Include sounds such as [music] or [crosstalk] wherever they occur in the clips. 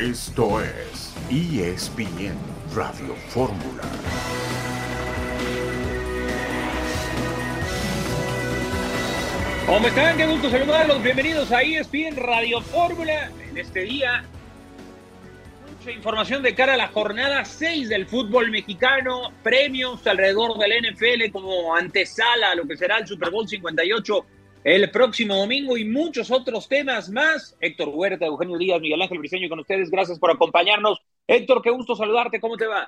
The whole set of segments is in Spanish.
Esto es ESPN Radio Fórmula. ¿Cómo están? Qué gusto saludarlos. Bienvenidos a ESPN Radio Fórmula. En este día, mucha información de cara a la jornada 6 del fútbol mexicano. Premios alrededor del NFL como antesala a lo que será el Super Bowl 58 el próximo domingo y muchos otros temas más. Héctor Huerta, Eugenio Díaz, Miguel Ángel Briseño con ustedes. Gracias por acompañarnos. Héctor, qué gusto saludarte. ¿Cómo te va?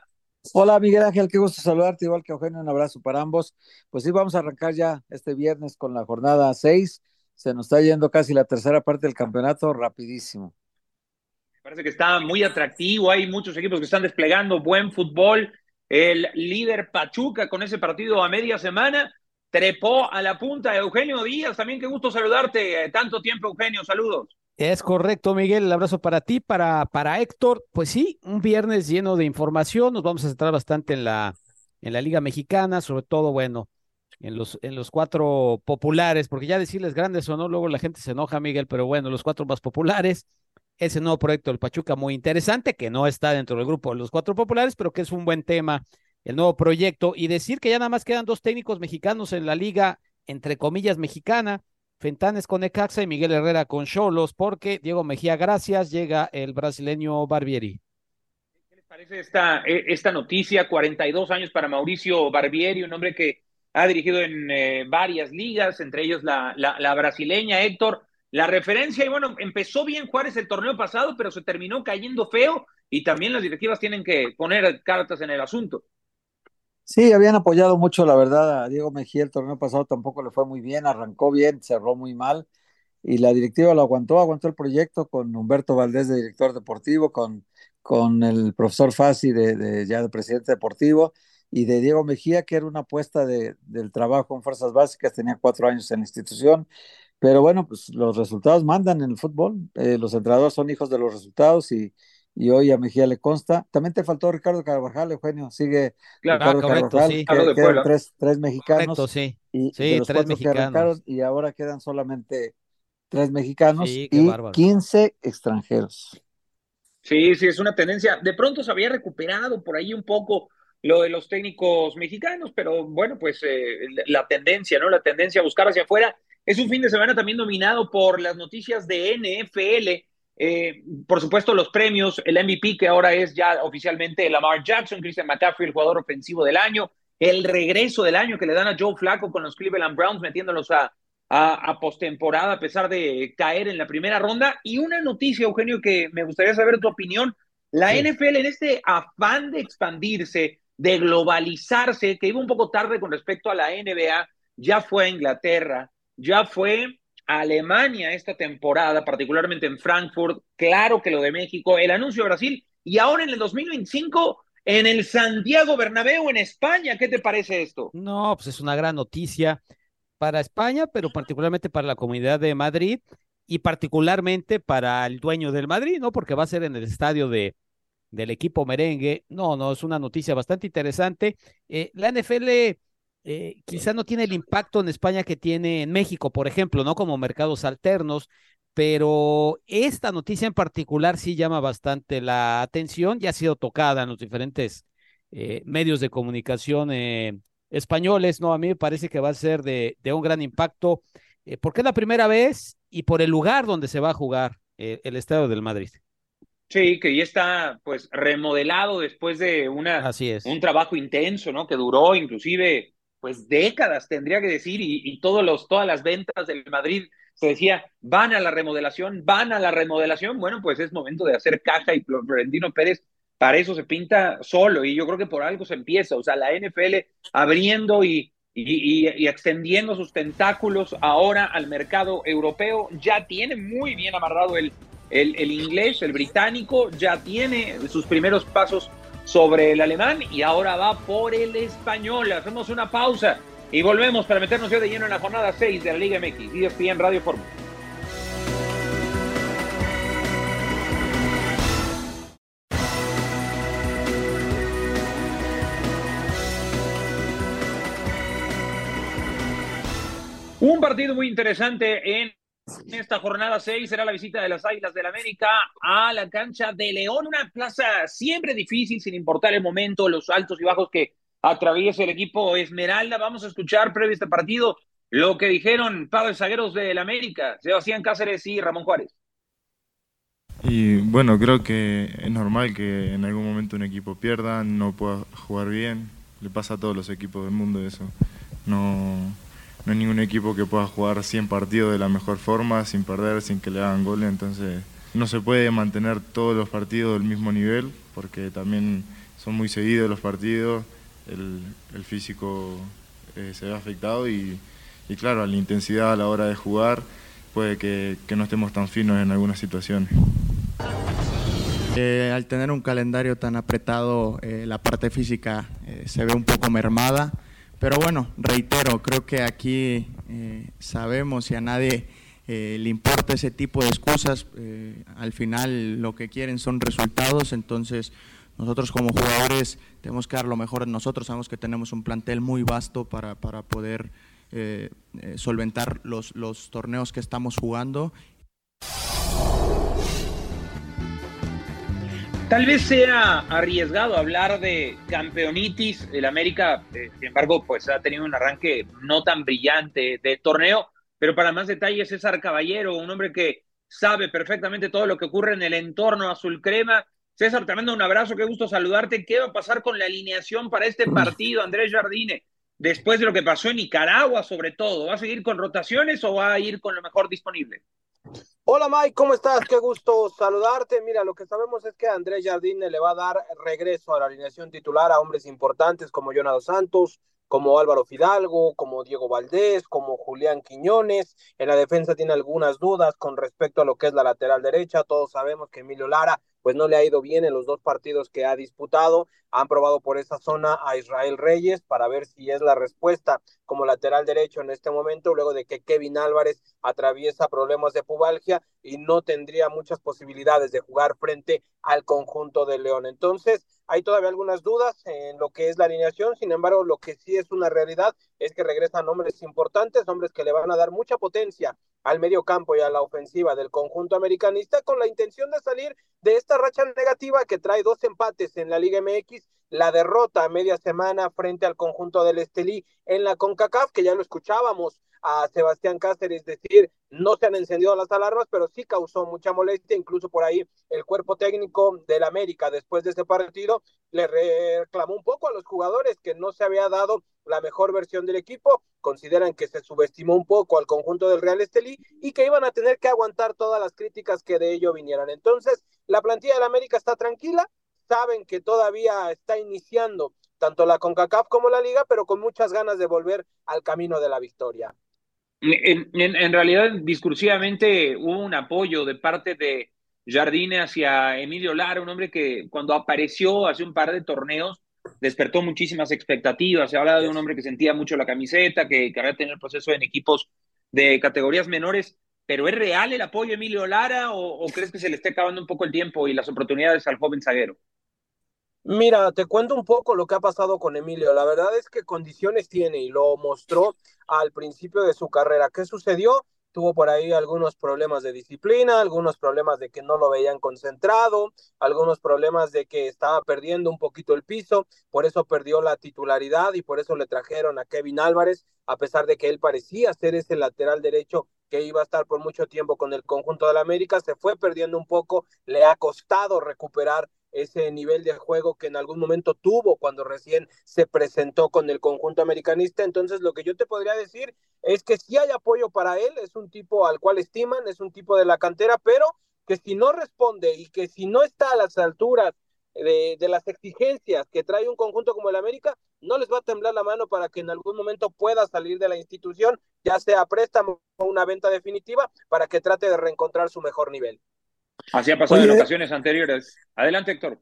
Hola Miguel Ángel, qué gusto saludarte, igual que Eugenio, un abrazo para ambos. Pues sí, vamos a arrancar ya este viernes con la jornada 6. Se nos está yendo casi la tercera parte del campeonato, rapidísimo. Parece que está muy atractivo, hay muchos equipos que están desplegando buen fútbol. El líder Pachuca con ese partido a media semana trepó a la punta. Eugenio Díaz, también qué gusto saludarte. Tanto tiempo, Eugenio, saludos. Es correcto, Miguel. El abrazo para ti, para, para Héctor. Pues sí, un viernes lleno de información. Nos vamos a centrar bastante en la, en la Liga Mexicana, sobre todo, bueno, en los, en los cuatro populares, porque ya decirles grandes o no, luego la gente se enoja, Miguel, pero bueno, los cuatro más populares. Ese nuevo proyecto del Pachuca muy interesante, que no está dentro del grupo de los cuatro populares, pero que es un buen tema, el nuevo proyecto. Y decir que ya nada más quedan dos técnicos mexicanos en la liga, entre comillas, mexicana Fentanes con Ecaxa y Miguel Herrera con Cholos, porque Diego Mejía, gracias, llega el brasileño Barbieri. ¿Qué les parece esta, e, esta noticia? 42 años para Mauricio Barbieri, un hombre que ha dirigido en eh, varias ligas, entre ellos la, la, la, brasileña, Héctor. La referencia, y bueno, empezó bien Juárez el torneo pasado, pero se terminó cayendo feo y también las directivas tienen que poner cartas en el asunto. Sí, habían apoyado mucho, la verdad, a Diego Mejía el torneo pasado tampoco le fue muy bien, arrancó bien, cerró muy mal y la directiva lo aguantó, aguantó el proyecto con Humberto Valdés de director deportivo, con, con el profesor Fassi de, ya de presidente deportivo y de Diego Mejía, que era una apuesta de, del trabajo en fuerzas básicas, tenía cuatro años en la institución, pero bueno, pues los resultados mandan en el fútbol, eh, los entrenadores son hijos de los resultados y, y hoy a Mejía le consta. También te faltó Ricardo Carvajal, Eugenio, sigue claro, Ricardo ah, correcto, Carvajal, sí. que, quedan tres, tres mexicanos. Correcto, sí. Y, sí, de los tres que mexicanos. y ahora quedan solamente tres mexicanos Sí, qué y bárbaro. 15 extranjeros. Sí, sí, es una tendencia. De pronto se había recuperado por ahí un poco lo de los técnicos mexicanos, pero bueno, pues eh, la tendencia, ¿no? La tendencia a buscar hacia afuera. Es un fin de semana también dominado por las noticias de NFL. Eh, por supuesto, los premios, el MVP que ahora es ya oficialmente Lamar Jackson, Christian McCaffrey, el jugador ofensivo del año, el regreso del año que le dan a Joe Flacco con los Cleveland Browns, metiéndolos a, a, a postemporada a pesar de caer en la primera ronda. Y una noticia, Eugenio, que me gustaría saber tu opinión. La Sí. NFL en este afán de expandirse, de globalizarse, que iba un poco tarde con respecto a la NBA, ya fue a Inglaterra, ya fue a Alemania esta temporada, particularmente en Frankfurt, claro que lo de México, el anuncio de Brasil, y ahora en el 2025 en el Santiago Bernabéu en España. ¿Qué te parece esto? No, pues es una gran noticia para España, pero particularmente para la comunidad de Madrid y particularmente para el dueño del Madrid, ¿no? Porque va a ser en el estadio de, del equipo merengue. No, no, es una noticia bastante interesante. Eh, la NFL eh, quizá no tiene el impacto en España que tiene en México, por ejemplo, ¿no? Como mercados alternos, pero esta noticia en particular sí llama bastante la atención y ha sido tocada en los diferentes eh, medios de comunicación eh, españoles, ¿no? A mí me parece que va a ser de, de un gran impacto, eh, porque es la primera vez y por el lugar donde se va a jugar eh, el Estadio del Madrid. Sí, que ya está pues remodelado después de una, Así es. un trabajo intenso, ¿no? Que duró inclusive pues décadas, tendría que decir, y, todos los, todas las ventas del Madrid se decía, van a la remodelación, van a la remodelación. Bueno, pues es momento de hacer caja y Florentino Pérez para eso se pinta solo y yo creo que por algo se empieza. O sea, la NFL abriendo y, y, y, y extendiendo sus tentáculos ahora al mercado europeo, ya tiene muy bien amarrado el, el, el inglés, el británico, ya tiene sus primeros pasos sobre el alemán y ahora va por el español. Hacemos una pausa y volvemos para meternos ya de lleno en la jornada 6 de la Liga MX, ESPN Radio Fórmula. Un partido muy interesante en esta jornada 6 será la visita de las Águilas del América a la cancha de León, una plaza siempre difícil, sin importar el momento, los altos y bajos que atraviesa el equipo Esmeralda. Vamos a escuchar previo a este partido lo que dijeron padres zagueros del América, Sebastián Cáceres y Ramón Juárez. Y bueno, creo que es normal que en algún momento un equipo pierda, no pueda jugar bien. Le pasa a todos los equipos del mundo eso. No, no hay ningún equipo que pueda jugar 100 partidos de la mejor forma, sin perder, sin que le hagan goles. Entonces no se puede mantener todos los partidos del mismo nivel, porque también son muy seguidos los partidos, el, físico eh, se ve afectado y, claro, la intensidad a la hora de jugar puede que, no estemos tan finos en algunas situaciones. Eh, al tener un calendario tan apretado, eh, la parte física se ve un poco mermada. Pero bueno, reitero, creo que aquí sabemos y a nadie le importa ese tipo de excusas. al final lo que quieren son resultados, entonces nosotros como jugadores tenemos que dar lo mejor en nosotros. Sabemos que tenemos un plantel muy vasto para, para poder solventar los, los torneos que estamos jugando Tal vez sea arriesgado hablar de campeonitis. El América, eh, sin embargo, pues ha tenido un arranque no tan brillante de torneo. Pero para más detalles, César Caballero, un hombre que sabe perfectamente todo lo que ocurre en el entorno azul crema. César, te mando un abrazo, qué gusto saludarte. ¿Qué va a pasar con la alineación para este partido, Andrés Jardine? Después de lo que pasó en Nicaragua, sobre todo, ¿va a seguir con rotaciones o va a ir con lo mejor disponible? Hola Mike, ¿cómo estás? Qué gusto saludarte. Mira, lo que sabemos es que Andrés Jardine le va a dar regreso a la alineación titular a hombres importantes como Jonado Santos, como Álvaro Fidalgo, como Diego Valdés, como Julián Quiñones. En la defensa tiene algunas dudas con respecto a lo que es la lateral derecha. Todos sabemos que Emilio Lara pues no le ha ido bien en los dos partidos que ha disputado. Han probado por esa zona a Israel Reyes para ver si es la respuesta como lateral derecho en este momento, luego de que Kevin Álvarez atraviesa problemas de pubalgia y no tendría muchas posibilidades de jugar frente al conjunto de León. Entonces, hay todavía algunas dudas en lo que es la alineación, sin embargo, lo que sí es una realidad es que regresan hombres importantes, hombres que le van a dar mucha potencia al medio campo y a la ofensiva del conjunto americanista con la intención de salir de esta racha negativa que trae dos empates en la Liga MX, la derrota a media semana frente al conjunto del Estelí en la CONCACAF, que ya lo escuchábamos a Sebastián Cáceres decir, no se han encendido las alarmas, pero sí causó mucha molestia, incluso por ahí el cuerpo técnico del América después de ese partido le reclamó un poco a los jugadores que no se había dado la mejor versión del equipo, consideran que se subestimó un poco al conjunto del Real Estelí y que iban a tener que aguantar todas las críticas que de ello vinieran. Entonces, la plantilla del América está tranquila, saben que todavía está iniciando tanto la CONCACAF como la liga, pero con muchas ganas de volver al camino de la victoria. En, en, realidad, discursivamente hubo un apoyo de parte de Jardine hacia Emilio Lara, un hombre que cuando apareció hace un par de torneos despertó muchísimas expectativas. Se hablaba de un hombre que sentía mucho la camiseta, que, que había tenido el proceso en equipos de categorías menores. ¿Pero es real el apoyo a Emilio Lara o, o crees que se le esté acabando un poco el tiempo y las oportunidades al joven zaguero? Mira, te cuento un poco lo que ha pasado con Emilio. La verdad es que condiciones tiene y lo mostró al principio de su carrera. ¿Qué sucedió? Tuvo por ahí algunos problemas de disciplina, algunos problemas de que no lo veían concentrado, algunos problemas de que estaba perdiendo un poquito el piso, por eso perdió la titularidad y por eso le trajeron a Kevin Álvarez, a pesar de que él parecía ser ese lateral derecho que iba a estar por mucho tiempo con el conjunto de la América, se fue perdiendo un poco, le ha costado recuperar ese nivel de juego que en algún momento tuvo cuando recién se presentó con el conjunto americanista. Entonces, lo que yo te podría decir es que si hay apoyo para él, es un tipo al cual estiman, es un tipo de la cantera, pero que si no responde y que si no está a las alturas de, de, las exigencias que trae un conjunto como el América, no les va a temblar la mano para que en algún momento pueda salir de la institución, ya sea préstamo o una venta definitiva, para que trate de reencontrar su mejor nivel. Así ha pasado Oye, en ocasiones anteriores. Adelante, Héctor.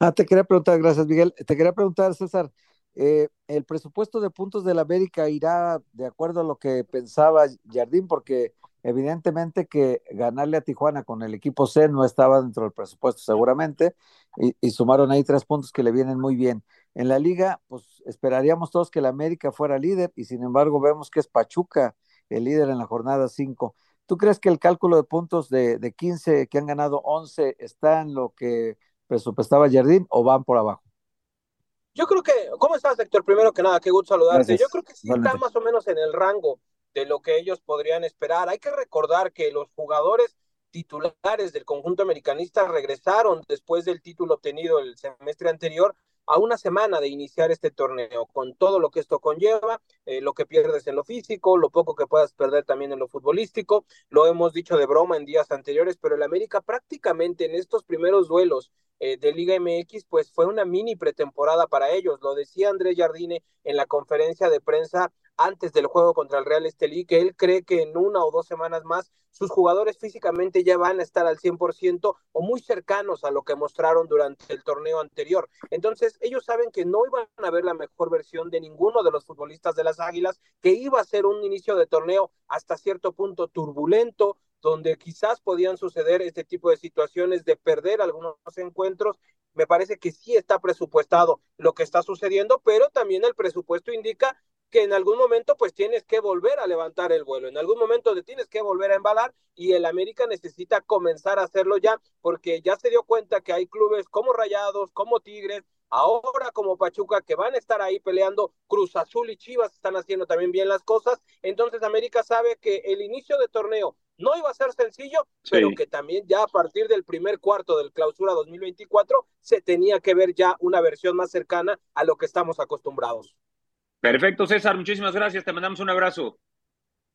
Ah, te quería preguntar, gracias, Miguel. Te quería preguntar, César, eh, ¿el presupuesto de puntos de la América irá de acuerdo a lo que pensaba Jardín? Porque evidentemente que ganarle a Tijuana con el equipo C no estaba dentro del presupuesto seguramente, y, y sumaron ahí tres puntos que le vienen muy bien. En la liga, pues esperaríamos todos que la América fuera líder, y sin embargo vemos que es Pachuca el líder en la jornada 5. ¿Tú crees que el cálculo de puntos de, de 15 que han ganado 11 está en lo que presupuestaba Jardín o van por abajo? Yo creo que, ¿cómo estás, Héctor? Primero que nada, qué gusto saludarte. Gracias. Yo creo que sí está más o menos en el rango de lo que ellos podrían esperar. Hay que recordar que los jugadores titulares del conjunto americanista regresaron después del título obtenido el semestre anterior a una semana de iniciar este torneo, con todo lo que esto conlleva, eh, lo que pierdes en lo físico, lo poco que puedas perder también en lo futbolístico, lo hemos dicho de broma en días anteriores, pero el América prácticamente en estos primeros duelos eh, de Liga MX, pues fue una mini pretemporada para ellos, lo decía Andrés Jardine en la conferencia de prensa antes del juego contra el Real Estelí, que él cree que en una o dos semanas más sus jugadores físicamente ya van a estar al 100% o muy cercanos a lo que mostraron durante el torneo anterior. Entonces, ellos saben que no iban a ver la mejor versión de ninguno de los futbolistas de las Águilas, que iba a ser un inicio de torneo hasta cierto punto turbulento, donde quizás podían suceder este tipo de situaciones de perder algunos encuentros. Me parece que sí está presupuestado lo que está sucediendo, pero también el presupuesto indica que en algún momento pues tienes que volver a levantar el vuelo, en algún momento te tienes que volver a embalar y el América necesita comenzar a hacerlo ya porque ya se dio cuenta que hay clubes como Rayados, como Tigres, ahora como Pachuca que van a estar ahí peleando, Cruz Azul y Chivas están haciendo también bien las cosas, entonces América sabe que el inicio de torneo no iba a ser sencillo, sí. pero que también ya a partir del primer cuarto del clausura 2024 se tenía que ver ya una versión más cercana a lo que estamos acostumbrados. Perfecto, César, muchísimas gracias, te mandamos un abrazo.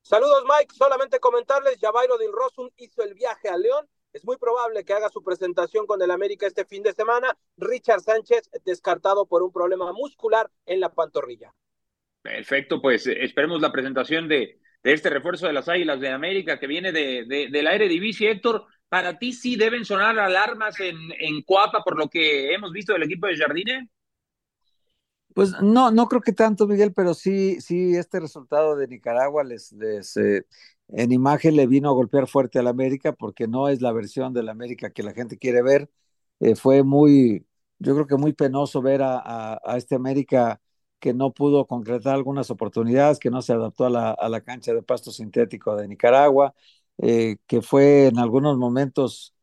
Saludos, Mike. Solamente comentarles, Javairo Del hizo el viaje a León. Es muy probable que haga su presentación con el América este fin de semana. Richard Sánchez descartado por un problema muscular en la pantorrilla. Perfecto, pues esperemos la presentación de, de este refuerzo de las Águilas de América que viene de, de, del aire división. Héctor, para ti sí deben sonar alarmas en, en Coapa por lo que hemos visto del equipo de Jardine. Pues no, no creo que tanto, Miguel, pero sí, sí, este resultado de Nicaragua les, les eh, en imagen le vino a golpear fuerte al América porque no es la versión del América que la gente quiere ver. Eh, fue muy, yo creo que muy penoso ver a, este América que no pudo concretar algunas oportunidades, que no se adaptó a la, cancha de pasto sintético de Nicaragua, eh, que fue en algunos momentos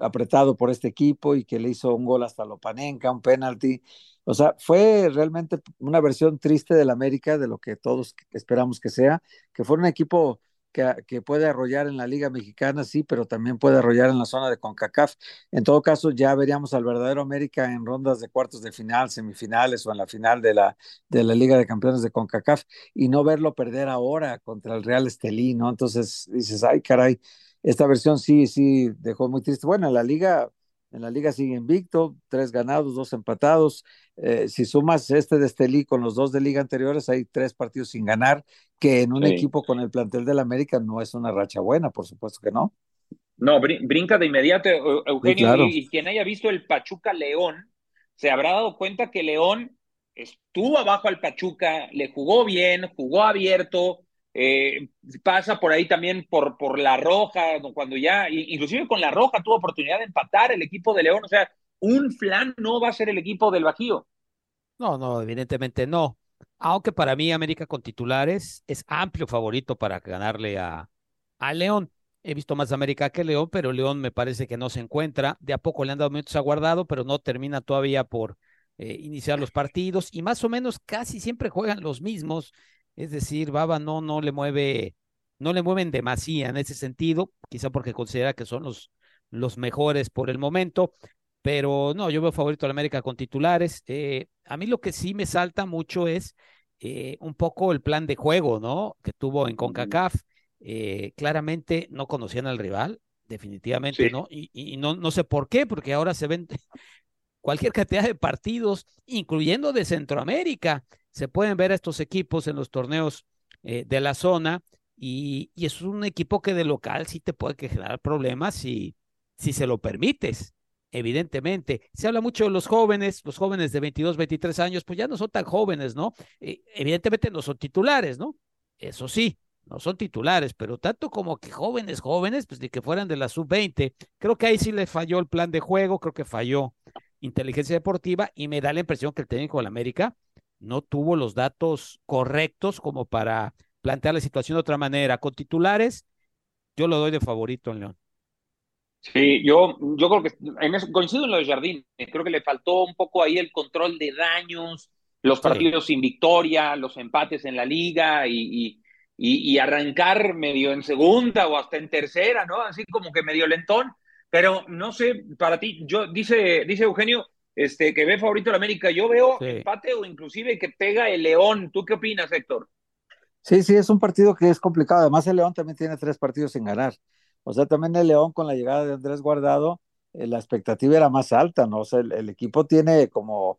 apretado por este equipo y que le hizo un gol hasta Lopanenka, un penalti. O sea, fue realmente una versión triste del América, de lo que todos esperamos que sea, que fue un equipo que, que, puede arrollar en la Liga Mexicana, sí, pero también puede arrollar en la zona de CONCACAF. En todo caso, ya veríamos al verdadero América en rondas de cuartos de final, semifinales o en la final de la, de la Liga de Campeones de CONCACAF y no verlo perder ahora contra el Real Estelí, ¿no? Entonces dices, ay, caray, esta versión sí, sí dejó muy triste. Bueno, en la Liga en la liga sigue invicto, tres ganados, dos empatados. Eh, si sumas este de Estelí con los dos de liga anteriores, hay tres partidos sin ganar, que en un sí. equipo con el plantel del América no es una racha buena, por supuesto que no. No, brin brinca de inmediato, Eugenio, sí, claro. y, y, quien haya visto el Pachuca León, se habrá dado cuenta que León estuvo abajo al Pachuca, le jugó bien, jugó abierto, eh, pasa por ahí también por, por la roja, cuando ya, inclusive con la roja tuvo oportunidad de empatar el equipo de León, o sea, un flan no va a ser el equipo del Bajío. No, no, evidentemente no. Aunque para mí América con titulares es amplio favorito para ganarle a, a León. He visto más América que León, pero León me parece que no se encuentra. De a poco le han dado minutos aguardado, pero no termina todavía por eh, iniciar los partidos. Y más o menos casi siempre juegan los mismos. Es decir, Baba no, no le mueve, no le mueven demasía en ese sentido, quizá porque considera que son los, los mejores por el momento, pero no, yo veo favorito al América con titulares. Eh, a mí lo que sí me salta mucho es eh, un poco el plan de juego, ¿no? Que tuvo en CONCACAF. Eh, claramente no conocían al rival, definitivamente sí. no, y, y no, no sé por qué, porque ahora se ven [laughs] cualquier cantidad de partidos, incluyendo de Centroamérica. Se pueden ver a estos equipos en los torneos eh, de la zona y, y, es un equipo que de local sí te puede generar problemas si, si se lo permites. Evidentemente, se habla mucho de los jóvenes, los jóvenes de 22, 23 años, pues ya no son tan jóvenes, ¿no? Eh, evidentemente no son titulares, ¿no? Eso sí, no son titulares, pero tanto como que jóvenes, jóvenes, pues de que fueran de la sub-20, creo que ahí sí le falló el plan de juego, creo que falló inteligencia deportiva y me da la impresión que el técnico de la América no tuvo los datos correctos como para plantear la situación de otra manera. Con titulares, yo lo doy de favorito en León. Sí, yo, yo creo que en eso, coincido en lo de Jardín. Creo que le faltó un poco ahí el control de daños, los partidos sin victoria, los empates en la liga y, y, y, arrancar medio en segunda o hasta en tercera, ¿no? Así como que medio lentón. Pero no sé, para ti, yo dice, dice Eugenio, este, que ve favorito la América. Yo veo empate o inclusive que pega el León. ¿Tú qué opinas, Héctor? Sí, sí, es un partido que es complicado. Además, el León también tiene tres partidos sin ganar. O sea, también el León con la llegada de Andrés Guardado, eh, la expectativa era más alta, ¿no? O sea, el, equipo tiene como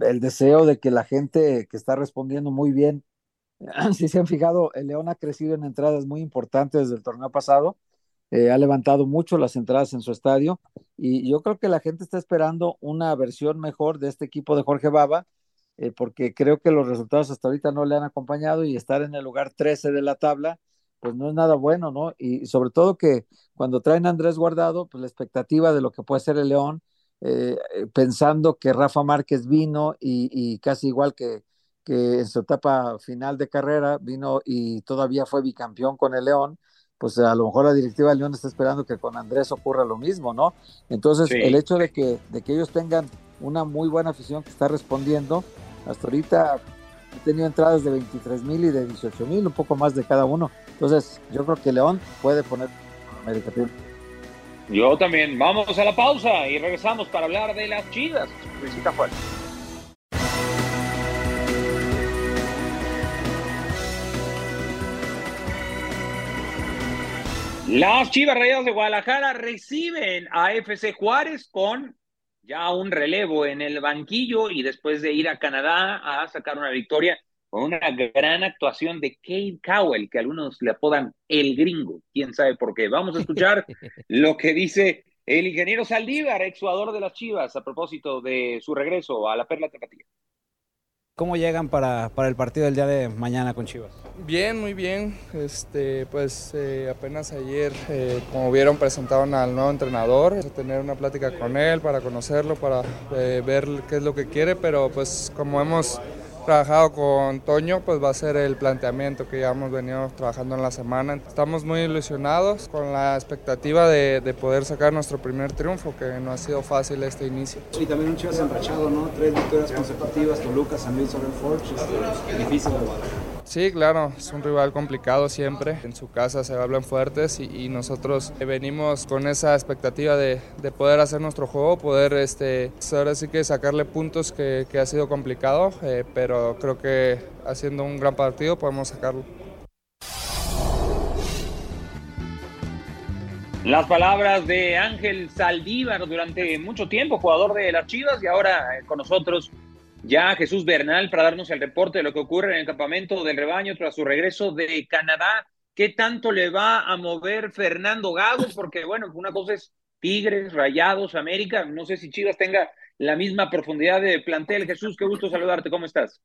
el deseo de que la gente que está respondiendo muy bien, [clears throat] si se han fijado, el León ha crecido en entradas muy importantes desde el torneo pasado, eh, ha levantado mucho las entradas en su estadio y yo creo que la gente está esperando una versión mejor de este equipo de Jorge Baba, eh, porque creo que los resultados hasta ahorita no le han acompañado y estar en el lugar 13 de la tabla pues no es nada bueno, ¿no? Y sobre todo que cuando traen a Andrés Guardado, pues la expectativa de lo que puede ser el León, eh, eh, pensando que Rafa Márquez vino y, casi igual que en su etapa final de carrera vino y todavía fue bicampeón con el León, pues a lo mejor la directiva del León está esperando que con Andrés ocurra lo mismo, ¿no? Entonces, el hecho de que, de que ellos tengan una muy buena afición que está respondiendo, hasta ahorita he tenido entradas de 23 mil y de 18 mil, un poco más de cada uno. Entonces, yo creo que León puede poner América Yo también. Vamos a la pausa y regresamos para hablar de las chidas. Visita fuerte. Las Chivas Rayadas de Guadalajara reciben a FC Juárez con ya un relevo en el banquillo y después de ir a Canadá a sacar una victoria con una gran actuación de Kate Cowell, que algunos le apodan el gringo, quién sabe por qué. Vamos a escuchar [laughs] lo que dice el ingeniero Saldívar, exjugador de las Chivas, a propósito de su regreso a la Perla Tapatía. ¿Cómo llegan para, para, el partido del día de mañana con Chivas? Bien, muy bien. Este, pues eh, apenas ayer, eh, como vieron, presentaron al nuevo entrenador, tener una plática con él para conocerlo, para eh, ver qué es lo que quiere, pero pues como hemos trabajado con Toño, pues va a ser el planteamiento que ya hemos venido trabajando en la semana. Estamos muy ilusionados con la expectativa de, de poder sacar nuestro primer triunfo, que no ha sido fácil este inicio. Y también un Chivas enrachado, ¿no? Tres victorias consecutivas, Toluca, San Luis sobre Forge, este, difícil Sí, claro, es un rival complicado siempre. En su casa se hablan fuertes y, nosotros venimos con esa expectativa de, poder hacer nuestro juego, poder este, ahora sí que sacarle puntos que, ha sido complicado, eh, pero creo que haciendo un gran partido podemos sacarlo. Las palabras de Ángel Saldívar durante mucho tiempo, jugador de las Chivas y ahora eh, con nosotros ya Jesús Bernal para darnos el reporte de lo que ocurre en el campamento del rebaño tras su regreso de Canadá. ¿Qué tanto le va a mover Fernando Gago? Porque, bueno, una cosa es Tigres, Rayados, América. No sé si Chivas tenga la misma profundidad de plantel. Jesús, qué gusto saludarte. ¿Cómo estás?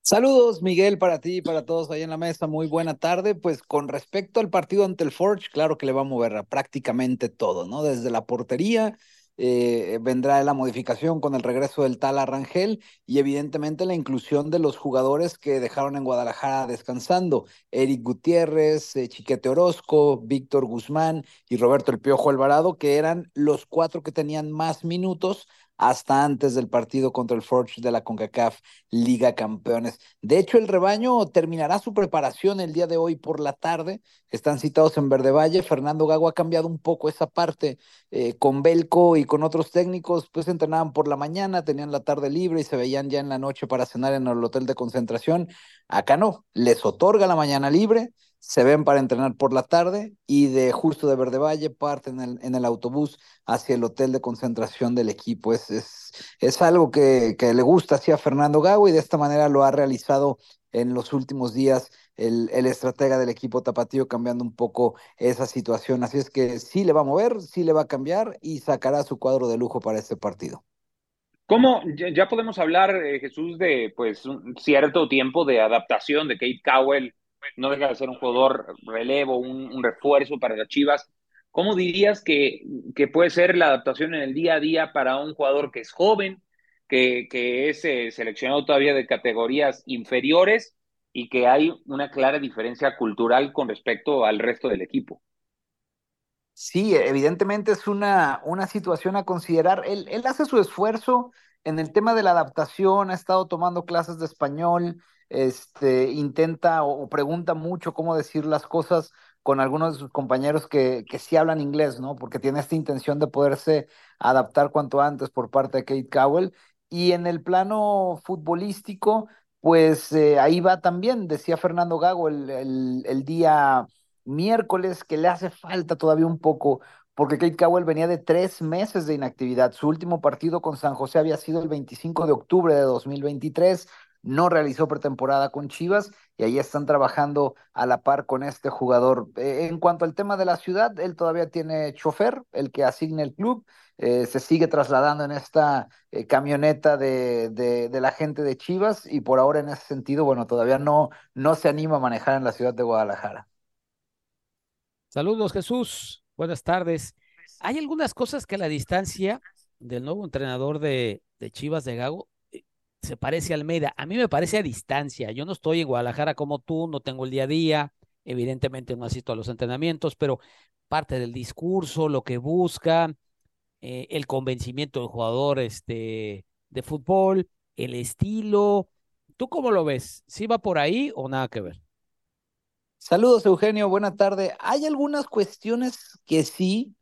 Saludos, Miguel, para ti y para todos ahí en la mesa. Muy buena tarde. Pues con respecto al partido ante el Forge, claro que le va a mover prácticamente todo, ¿no? Desde la portería, eh, vendrá la modificación con el regreso del tal Arrangel y evidentemente la inclusión de los jugadores que dejaron en Guadalajara descansando, Eric Gutiérrez, eh, Chiquete Orozco, Víctor Guzmán y Roberto El Piojo Alvarado, que eran los cuatro que tenían más minutos hasta antes del partido contra el Forge de la CONCACAF Liga Campeones. De hecho, el rebaño terminará su preparación el día de hoy por la tarde. Están citados en Verde Valle. Fernando Gago ha cambiado un poco esa parte eh, con Belco y con otros técnicos. Pues entrenaban por la mañana, tenían la tarde libre y se veían ya en la noche para cenar en el hotel de concentración. Acá no, les otorga la mañana libre se ven para entrenar por la tarde y de justo de Verde Valle parten en el, autobús hacia el hotel de concentración del equipo. Es, es, es algo que, que, le gusta así a Fernando Gago y de esta manera lo ha realizado en los últimos días el, el estratega del equipo tapatío cambiando un poco esa situación. Así es que sí le va a mover, sí le va a cambiar y sacará su cuadro de lujo para este partido. ¿Cómo ya podemos hablar, eh, Jesús, de pues un cierto tiempo de adaptación de Kate Cowell no deja de ser un jugador relevo, un, refuerzo para las Chivas. ¿Cómo dirías que, que, puede ser la adaptación en el día a día para un jugador que es joven, que, que es eh, seleccionado todavía de categorías inferiores y que hay una clara diferencia cultural con respecto al resto del equipo? Sí, evidentemente es una, una situación a considerar. Él, él hace su esfuerzo en el tema de la adaptación, ha estado tomando clases de español, este, intenta o, pregunta mucho cómo decir las cosas con algunos de sus compañeros que, que sí hablan inglés, ¿no? Porque tiene esta intención de poderse adaptar cuanto antes por parte de Kate Cowell. Y en el plano futbolístico, pues eh, ahí va también, decía Fernando Gago el, el, el día miércoles que le hace falta todavía un poco, porque Kate Cowell venía de tres meses de inactividad. Su último partido con San José había sido el 25 de octubre de 2023. No realizó pretemporada con Chivas y ahí están trabajando a la par con este jugador. Eh, en cuanto al tema de la ciudad, él todavía tiene chofer, el que asigna el club. Eh, se sigue trasladando en esta eh, camioneta de, de, de, la gente de Chivas y por ahora en ese sentido, bueno, todavía no, no se anima a manejar en la ciudad de Guadalajara. Saludos, Jesús. Buenas tardes. Hay algunas cosas que a la distancia del nuevo entrenador de, de Chivas de Gago se parece a Almeida. A mí me parece a distancia. Yo no estoy en Guadalajara como tú, no tengo el día a día. Evidentemente no asisto a los entrenamientos, pero parte del discurso, lo que busca, eh, el convencimiento del jugador este, de fútbol, el estilo. ¿Tú cómo lo ves? ¿Sí va por ahí o nada que ver? Saludos, Eugenio, buena tarde. Hay algunas cuestiones que sí,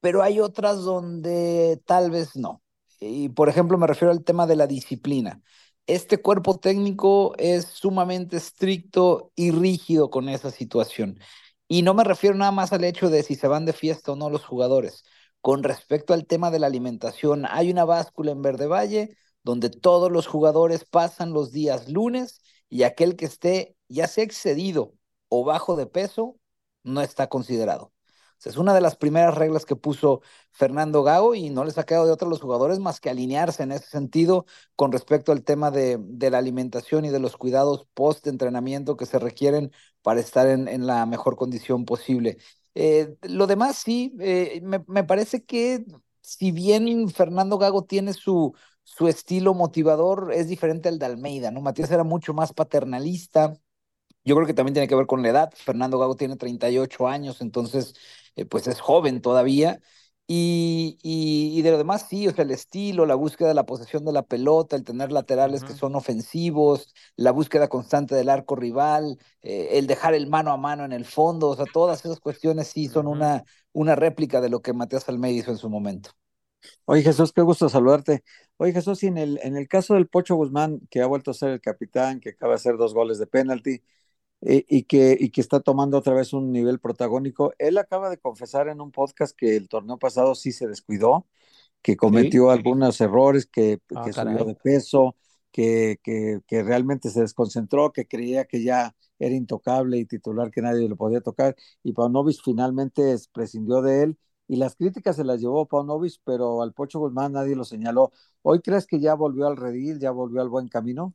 pero hay otras donde tal vez no. Y por ejemplo, me refiero al tema de la disciplina. Este cuerpo técnico es sumamente estricto y rígido con esa situación. Y no me refiero nada más al hecho de si se van de fiesta o no los jugadores. Con respecto al tema de la alimentación, hay una báscula en Verde Valle donde todos los jugadores pasan los días lunes y aquel que esté ya se ha excedido o bajo de peso no está considerado. Es una de las primeras reglas que puso Fernando Gago y no les ha quedado de otra a los jugadores más que alinearse en ese sentido con respecto al tema de, la alimentación y de los cuidados post-entrenamiento que se requieren para estar en, la mejor condición posible. Eh, lo demás sí, eh, me, parece que si bien Fernando Gago tiene su estilo motivador, es diferente al de Almeida, ¿no? Matías era mucho más paternalista, yo creo que también tiene que ver con la edad. Fernando Gago tiene 38 años, entonces, eh, pues es joven todavía. Y, y, y, de lo demás, sí, o sea, el estilo, la búsqueda de la posesión de la pelota, el tener laterales uh -huh. que son ofensivos, la búsqueda constante del arco rival, eh, el dejar el mano a mano en el fondo, o sea, todas esas cuestiones sí son uh -huh. una, una réplica de lo que Matías Almeida hizo en su momento. Oye Jesús, qué gusto saludarte. Oye Jesús, y en el, en el caso del Pocho Guzmán, que ha vuelto a ser el capitán, que acaba de hacer dos goles de penalti, eh, y, que, y que está tomando otra vez un nivel protagónico. Él acaba de confesar en un podcast que el torneo pasado sí se descuidó, que cometió ¿Sí? algunos errores, que, ah, que subió de peso, que, que, que, realmente se desconcentró, que creía que ya era intocable y titular, que nadie lo podía tocar, y Paunovic finalmente prescindió de él, y las críticas se las llevó Paunovic, pero al Pocho Guzmán nadie lo señaló. ¿Hoy crees que ya volvió al redil, ya volvió al buen camino?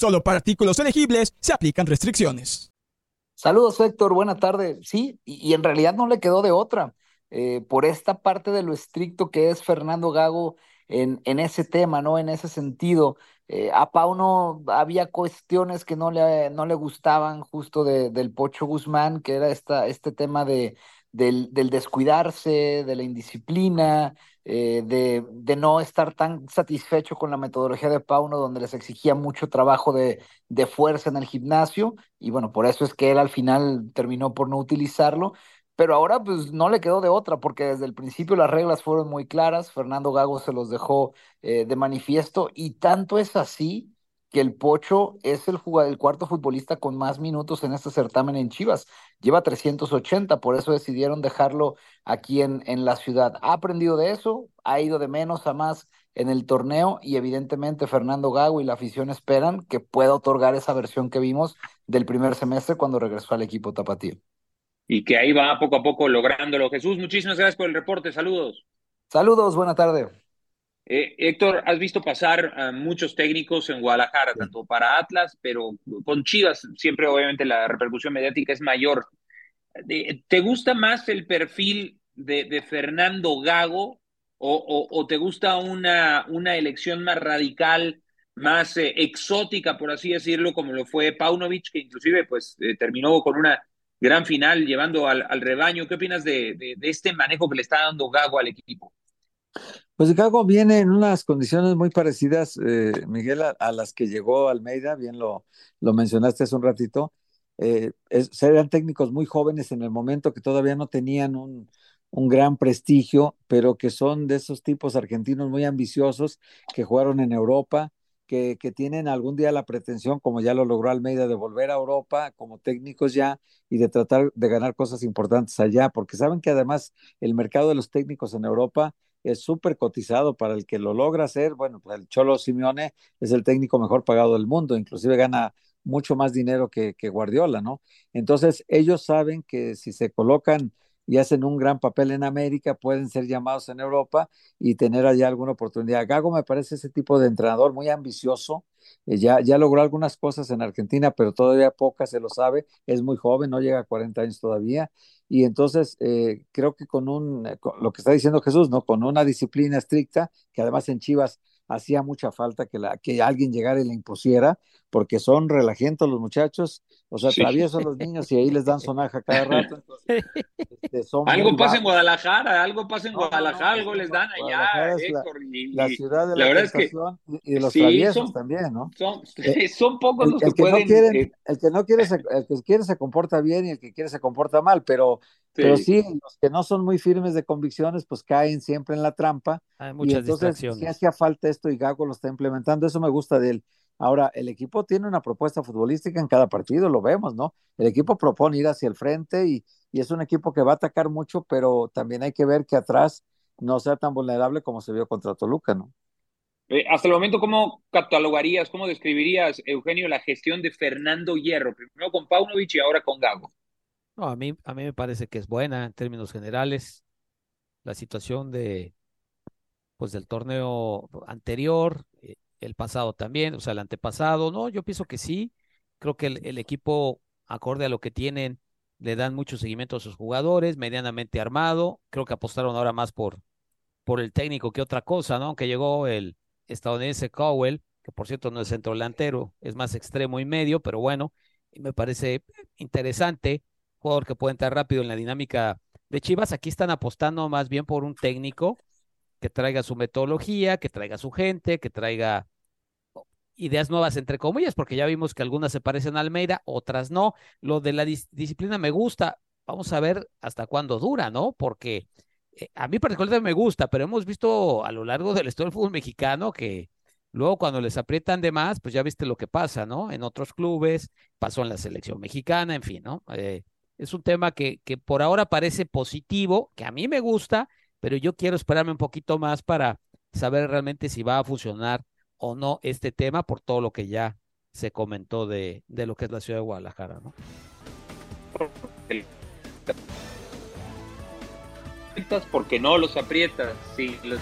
Solo para artículos elegibles se aplican restricciones. Saludos, Héctor. Buena tarde. Sí, y, en realidad no le quedó de otra. Eh, por esta parte de lo estricto que es Fernando Gago en, en ese tema, ¿no? En ese sentido. Eh, a Pauno había cuestiones que no le, no le gustaban justo de, del Pocho Guzmán, que era esta, este tema de, del descuidarse, de la indisciplina, eh, de, de, no estar tan satisfecho con la metodología de Pauno, donde les exigía mucho trabajo de, de, fuerza en el gimnasio, y bueno, por eso es que él al final terminó por no utilizarlo, pero ahora pues no le quedó de otra, porque desde el principio las reglas fueron muy claras, Fernando Gago se los dejó eh, de manifiesto, y tanto es así que el Pocho es el, el cuarto futbolista con más minutos en este certamen en Chivas. Lleva 380, por eso decidieron dejarlo aquí en, en la ciudad. Ha aprendido de eso, ha ido de menos a más en el torneo y evidentemente Fernando Gago y la afición esperan que pueda otorgar esa versión que vimos del primer semestre cuando regresó al equipo tapatío. Y que ahí va poco a poco lográndolo. Jesús, muchísimas gracias por el reporte. Saludos. Saludos, buena tarde. Eh, Héctor, has visto pasar a muchos técnicos en Guadalajara, tanto para Atlas, pero con Chivas siempre obviamente la repercusión mediática es mayor. ¿Te gusta más el perfil de, de Fernando Gago o, o, te gusta una, una elección más radical, más eh, exótica, por así decirlo, como lo fue Paunovic, que inclusive pues eh, terminó con una gran final llevando al, al rebaño? ¿Qué opinas de, de, de este manejo que le está dando Gago al equipo? Pues Gago viene en unas condiciones muy parecidas, eh, Miguel, a, las que llegó Almeida, bien lo, lo mencionaste hace un ratito. Eh, eran técnicos muy jóvenes en el momento que todavía no tenían un, un, gran prestigio, pero que son de esos tipos argentinos muy ambiciosos que jugaron en Europa, que, que tienen algún día la pretensión, como ya lo logró Almeida, de volver a Europa como técnicos ya y de tratar de ganar cosas importantes allá, porque saben que además el mercado de los técnicos en Europa es súper cotizado para el que lo logra hacer. Bueno, pues el Cholo Simeone es el técnico mejor pagado del mundo, inclusive gana mucho más dinero que, que, Guardiola, ¿no? Entonces, ellos saben que si se colocan y hacen un gran papel en América, pueden ser llamados en Europa y tener allá alguna oportunidad. Gago me parece ese tipo de entrenador muy ambicioso, eh, ya, ya logró algunas cosas en Argentina, pero todavía pocas, se lo sabe, es muy joven, no llega a 40 años todavía, y entonces eh, creo que con un, con lo que está diciendo Jesús, ¿no? Con una disciplina estricta, que además en Chivas hacía mucha falta que, la, que alguien llegara y le impusiera, porque son relajentos los muchachos, o sea, sí. traviesos los niños y ahí les dan sonaja cada rato. Entonces, [laughs] este, algo pasa en Guadalajara, algo pasa en no, Guadalajara, no, algo les dan allá, Héctor, la, y, la, ciudad de la, la verdad es que, y de los sí, traviesos son, también, ¿no? Son, [laughs] son pocos el, los el que, que pueden... No quieren, eh, el que no quiere se, [laughs] el que quiere se comporta bien y el que quiere se comporta mal, pero Sí. Pero sí, los que no son muy firmes de convicciones, pues caen siempre en la trampa. Hay muchas y entonces, distracciones. sí hacía falta esto y Gago lo está implementando, eso me gusta de él. Ahora, el equipo tiene una propuesta futbolística en cada partido, lo vemos, ¿no? El equipo propone ir hacia el frente y, y es un equipo que va a atacar mucho, pero también hay que ver que atrás no sea tan vulnerable como se vio contra Toluca, ¿no? Eh, hasta el momento, ¿cómo catalogarías, cómo describirías, Eugenio, la gestión de Fernando Hierro? Primero con Paunovic y ahora con Gago. No, a mí, a mí me parece que es buena en términos generales. La situación de, pues, del torneo anterior, el pasado también, o sea, el antepasado, no, yo pienso que sí. Creo que el, equipo, acorde a lo que tienen, le dan mucho seguimiento a sus jugadores, medianamente armado. Creo que apostaron ahora más por, por el técnico que otra cosa, ¿no? Aunque llegó el estadounidense Cowell, que por cierto no es centro delantero, es más extremo y medio, pero bueno, me parece interesante jugador que puede entrar rápido en la dinámica de Chivas. Aquí están apostando más bien por un técnico que traiga su metodología, que traiga su gente, que traiga ideas nuevas, entre comillas, porque ya vimos que algunas se parecen a Almeida, otras no. Lo de la dis disciplina me gusta. Vamos a ver hasta cuándo dura, ¿no? Porque eh, a mí particularmente me gusta, pero hemos visto a lo largo del historia del fútbol mexicano que luego cuando les aprietan de más, pues ya viste lo que pasa, ¿no? En otros clubes, pasó en la selección mexicana, en fin, ¿no? Eh, es un tema que por ahora parece positivo, que a mí me gusta, pero yo quiero esperarme un poquito más para saber realmente si va a funcionar o no este tema por todo lo que ya se comentó de, de lo que es la ciudad de Guadalajara, ¿no? Porque no los aprietas, sí. Los...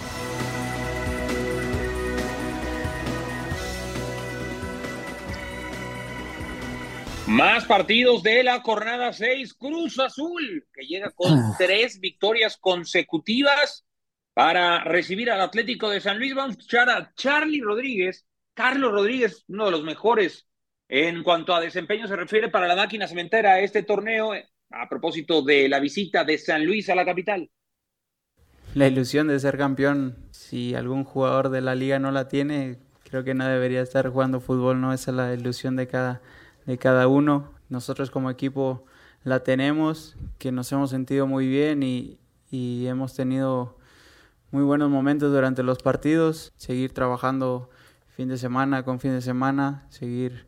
Más partidos de la jornada 6, Cruz Azul, que llega con tres victorias consecutivas para recibir al Atlético de San Luis. Vamos a escuchar a Charlie Rodríguez, Carlos Rodríguez, uno de los mejores en cuanto a desempeño se refiere para la máquina cementera este torneo, a propósito de la visita de San Luis a la capital. La ilusión de ser campeón, si algún jugador de la liga no la tiene, creo que no debería estar jugando fútbol, no esa es la ilusión de cada de cada uno. Nosotros como equipo la tenemos, que nos hemos sentido muy bien y, y hemos tenido muy buenos momentos durante los partidos, seguir trabajando fin de semana con fin de semana, seguir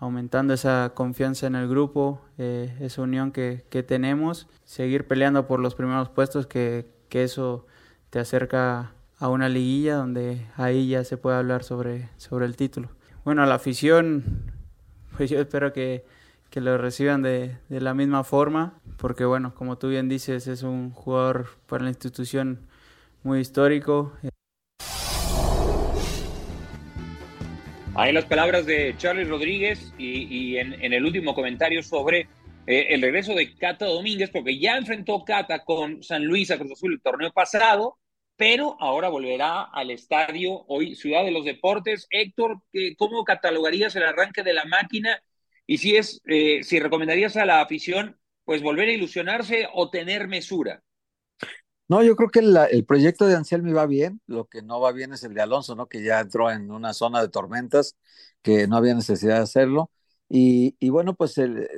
aumentando esa confianza en el grupo, eh, esa unión que, que, tenemos, seguir peleando por los primeros puestos, que, que, eso te acerca a una liguilla donde ahí ya se puede hablar sobre, sobre el título. Bueno, la afición, yo espero que, que lo reciban de, de la misma forma, porque bueno, como tú bien dices, es un jugador para la institución muy histórico. Ahí las palabras de Charles Rodríguez y, en, el último comentario sobre eh, el regreso de Cata Domínguez, porque ya enfrentó Cata con San Luis a Cruz Azul el torneo pasado, pero ahora volverá al estadio hoy Ciudad de los Deportes. Héctor, ¿cómo catalogarías el arranque de la máquina? Y si es, eh, si recomendarías a la afición, pues volver a ilusionarse o tener mesura. No, yo creo que el proyecto de Anselmi va bien, lo que no va bien es el de Alonso, ¿no? Que ya entró en una zona de tormentas, que no había necesidad de hacerlo. Y, y bueno, pues el,